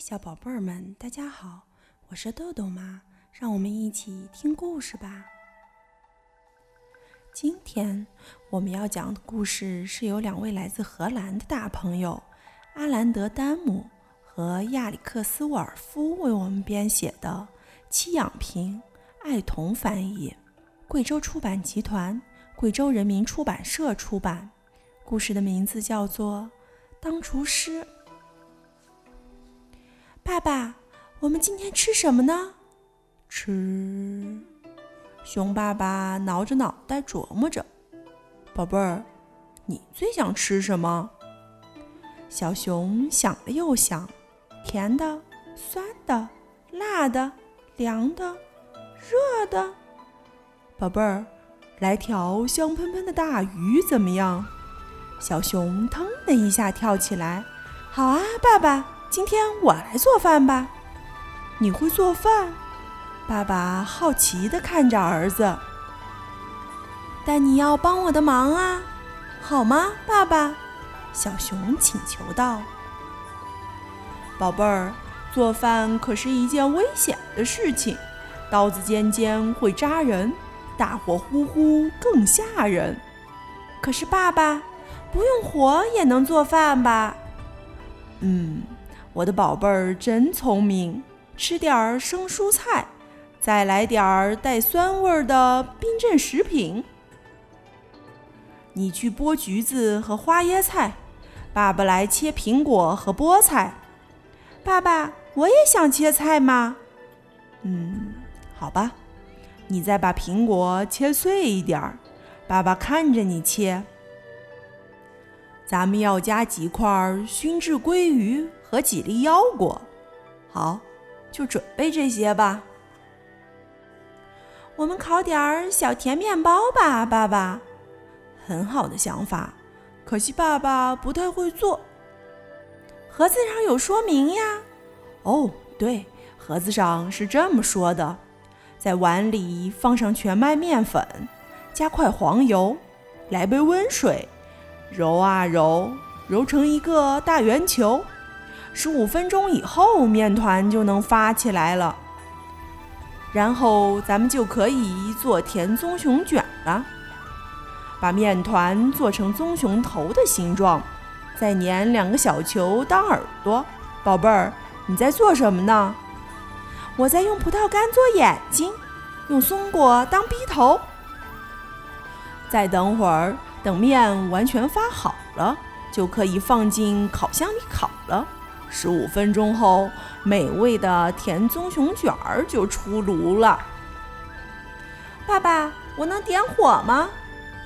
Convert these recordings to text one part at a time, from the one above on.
小宝贝儿们，大家好，我是豆豆妈，让我们一起听故事吧。今天我们要讲的故事是由两位来自荷兰的大朋友阿兰德·丹姆和亚里克斯·沃尔夫为我们编写的，七养平、爱童翻译，贵州出版集团、贵州人民出版社出版。故事的名字叫做《当厨师》。爸爸，我们今天吃什么呢？吃。熊爸爸挠着脑袋琢磨着：“宝贝儿，你最想吃什么？”小熊想了又想，甜的、酸的、辣的、凉的、热的。宝贝儿，来条香喷喷的大鱼怎么样？小熊腾的一下跳起来：“好啊，爸爸！”今天我来做饭吧。你会做饭？爸爸好奇地看着儿子。但你要帮我的忙啊，好吗，爸爸？小熊请求道。宝贝儿，做饭可是一件危险的事情，刀子尖尖会扎人，大火呼呼更吓人。可是爸爸，不用火也能做饭吧？嗯。我的宝贝儿真聪明，吃点儿生蔬菜，再来点儿带酸味儿的冰镇食品。你去剥橘子和花椰菜，爸爸来切苹果和菠菜。爸爸，我也想切菜吗。嗯，好吧，你再把苹果切碎一点儿，爸爸看着你切。咱们要加几块熏制鲑鱼。和几粒腰果，好，就准备这些吧。我们烤点儿小甜面包吧，爸爸。很好的想法，可惜爸爸不太会做。盒子上有说明呀。哦，对，盒子上是这么说的：在碗里放上全麦面粉，加块黄油，来杯温水，揉啊揉，揉成一个大圆球。十五分钟以后，面团就能发起来了。然后咱们就可以做甜棕熊卷了。把面团做成棕熊头的形状，再粘两个小球当耳朵。宝贝儿，你在做什么呢？我在用葡萄干做眼睛，用松果当鼻头。再等会儿，等面完全发好了，就可以放进烤箱里烤了。十五分钟后，美味的甜棕熊卷儿就出炉了。爸爸，我能点火吗？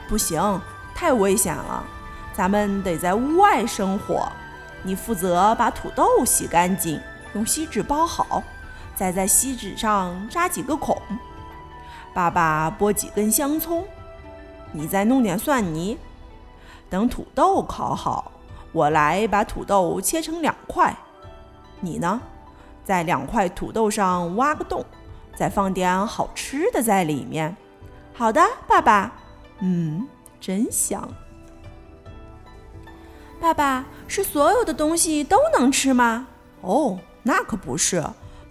不行，太危险了。咱们得在屋外生火。你负责把土豆洗干净，用锡纸包好，再在锡纸上扎几个孔。爸爸剥几根香葱，你再弄点蒜泥。等土豆烤好。我来把土豆切成两块，你呢，在两块土豆上挖个洞，再放点好吃的在里面。好的，爸爸。嗯，真香。爸爸，是所有的东西都能吃吗？哦，那可不是，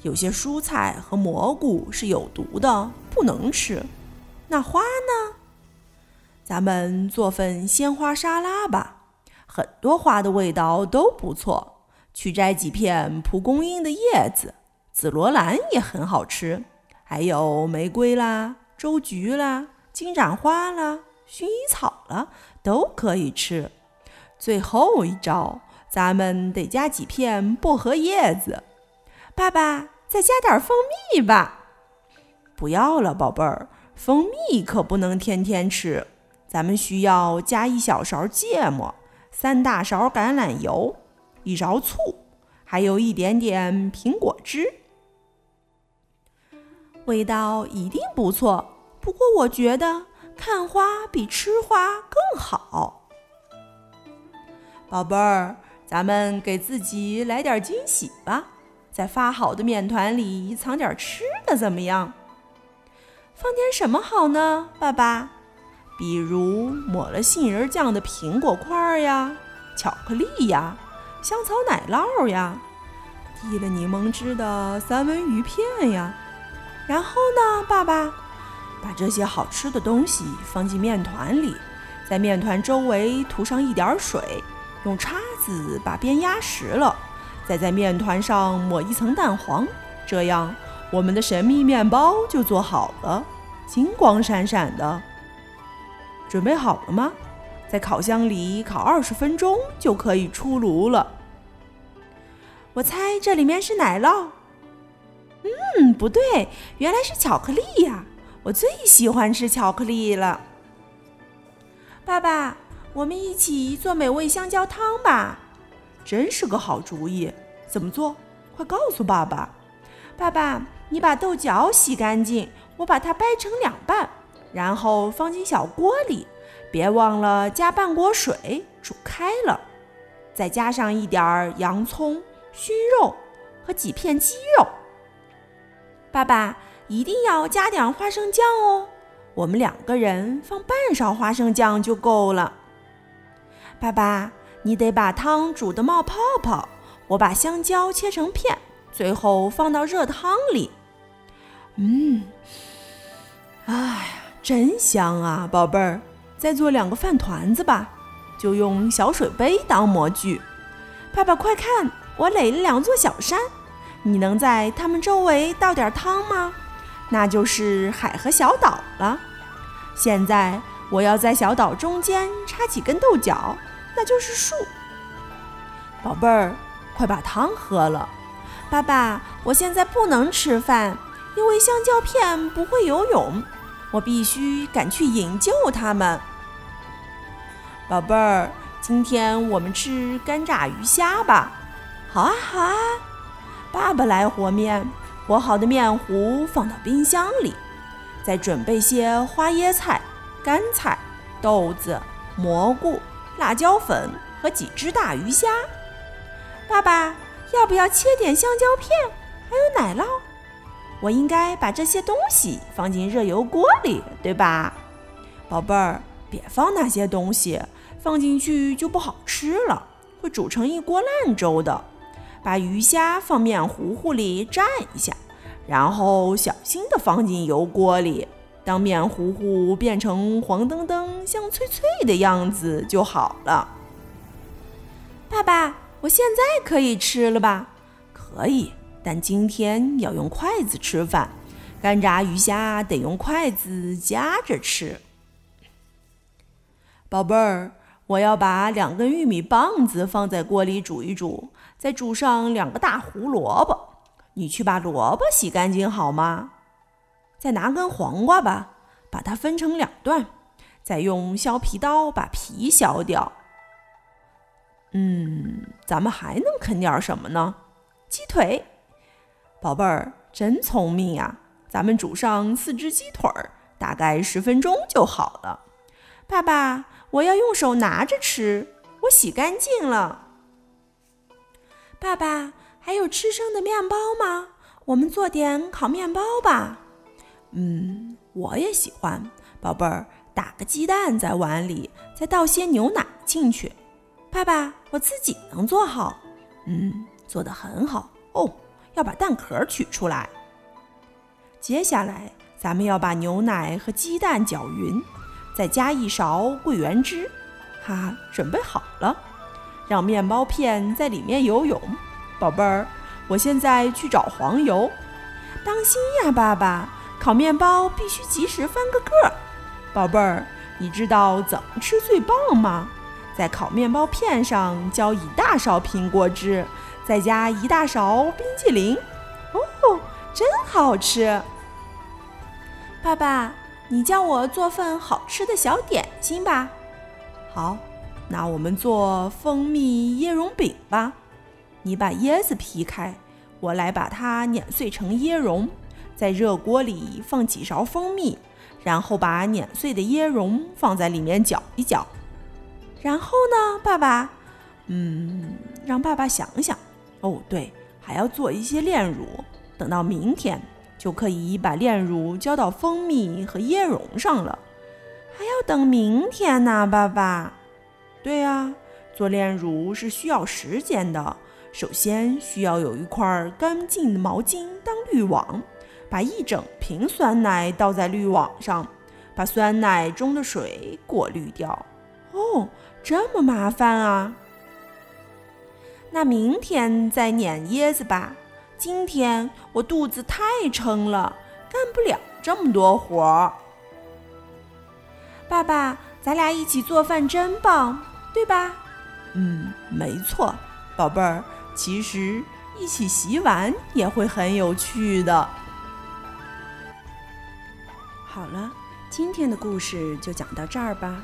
有些蔬菜和蘑菇是有毒的，不能吃。那花呢？咱们做份鲜花沙拉吧。很多花的味道都不错，去摘几片蒲公英的叶子，紫罗兰也很好吃，还有玫瑰啦、周菊啦、金盏花啦、薰衣草啦，都可以吃。最后一招，咱们得加几片薄荷叶子。爸爸，再加点蜂蜜吧。不要了，宝贝儿，蜂蜜可不能天天吃。咱们需要加一小勺芥末。三大勺橄榄油，一勺醋，还有一点点苹果汁，味道一定不错。不过我觉得看花比吃花更好。宝贝儿，咱们给自己来点惊喜吧，在发好的面团里藏点吃的，怎么样？放点什么好呢，爸爸？比如抹了杏仁酱的苹果块呀，巧克力呀，香草奶酪呀，滴了柠檬汁的三文鱼片呀。然后呢，爸爸？把这些好吃的东西放进面团里，在面团周围涂上一点水，用叉子把边压实了，再在面团上抹一层蛋黄，这样我们的神秘面包就做好了，金光闪闪的。准备好了吗？在烤箱里烤二十分钟就可以出炉了。我猜这里面是奶酪。嗯，不对，原来是巧克力呀！我最喜欢吃巧克力了。爸爸，我们一起做美味香蕉汤吧！真是个好主意。怎么做？快告诉爸爸。爸爸，你把豆角洗干净，我把它掰成两半，然后放进小锅里，别忘了加半锅水，煮开了，再加上一点洋葱、熏肉和几片鸡肉。爸爸一定要加点花生酱哦，我们两个人放半勺花生酱就够了。爸爸，你得把汤煮得冒泡泡，我把香蕉切成片，最后放到热汤里。嗯，哎呀，真香啊，宝贝儿！再做两个饭团子吧，就用小水杯当模具。爸爸，快看，我垒了两座小山。你能在它们周围倒点汤吗？那就是海和小岛了。现在我要在小岛中间插几根豆角，那就是树。宝贝儿，快把汤喝了。爸爸，我现在不能吃饭，因为香蕉片不会游泳，我必须赶去营救他们。宝贝儿，今天我们吃干炸鱼虾吧。好啊，好啊。爸爸来和面，和好的面糊放到冰箱里，再准备些花椰菜、干菜、豆子、蘑菇、辣椒粉和几只大鱼虾。爸爸，要不要切点香蕉片？还有奶酪？我应该把这些东西放进热油锅里，对吧？宝贝儿，别放那些东西，放进去就不好吃了，会煮成一锅烂粥的。把鱼虾放面糊糊里蘸一下，然后小心地放进油锅里。当面糊糊变成黄澄澄、香脆脆的样子就好了。爸爸，我现在可以吃了吧？可以，但今天要用筷子吃饭。干炸鱼虾得用筷子夹着吃。宝贝儿。我要把两根玉米棒子放在锅里煮一煮，再煮上两个大胡萝卜。你去把萝卜洗干净好吗？再拿根黄瓜吧，把它分成两段，再用削皮刀把皮削掉。嗯，咱们还能啃点什么呢？鸡腿，宝贝儿真聪明呀！咱们煮上四只鸡腿儿，大概十分钟就好了。爸爸。我要用手拿着吃，我洗干净了。爸爸，还有吃剩的面包吗？我们做点烤面包吧。嗯，我也喜欢。宝贝儿，打个鸡蛋在碗里，再倒些牛奶进去。爸爸，我自己能做好。嗯，做得很好哦。要把蛋壳取出来。接下来，咱们要把牛奶和鸡蛋搅匀。再加一勺桂圆汁，哈，准备好了，让面包片在里面游泳。宝贝儿，我现在去找黄油，当心呀，爸爸，烤面包必须及时翻个个儿。宝贝儿，你知道怎么吃最棒吗？在烤面包片上浇一大勺苹果汁，再加一大勺冰淇淋，哦，真好吃。爸爸。你教我做份好吃的小点心吧。好，那我们做蜂蜜椰蓉饼吧。你把椰子劈开，我来把它碾碎成椰蓉，在热锅里放几勺蜂蜜，然后把碾碎的椰蓉放在里面搅一搅。然后呢，爸爸？嗯，让爸爸想想。哦，对，还要做一些炼乳，等到明天。就可以把炼乳浇到蜂蜜和椰蓉上了，还要等明天呢，爸爸。对呀，做炼乳是需要时间的，首先需要有一块干净的毛巾当滤网，把一整瓶酸奶倒在滤网上，把酸奶中的水过滤掉。哦，这么麻烦啊！那明天再碾椰子吧。今天我肚子太撑了，干不了这么多活儿。爸爸，咱俩一起做饭真棒，对吧？嗯，没错，宝贝儿。其实一起洗碗也会很有趣的。好了，今天的故事就讲到这儿吧，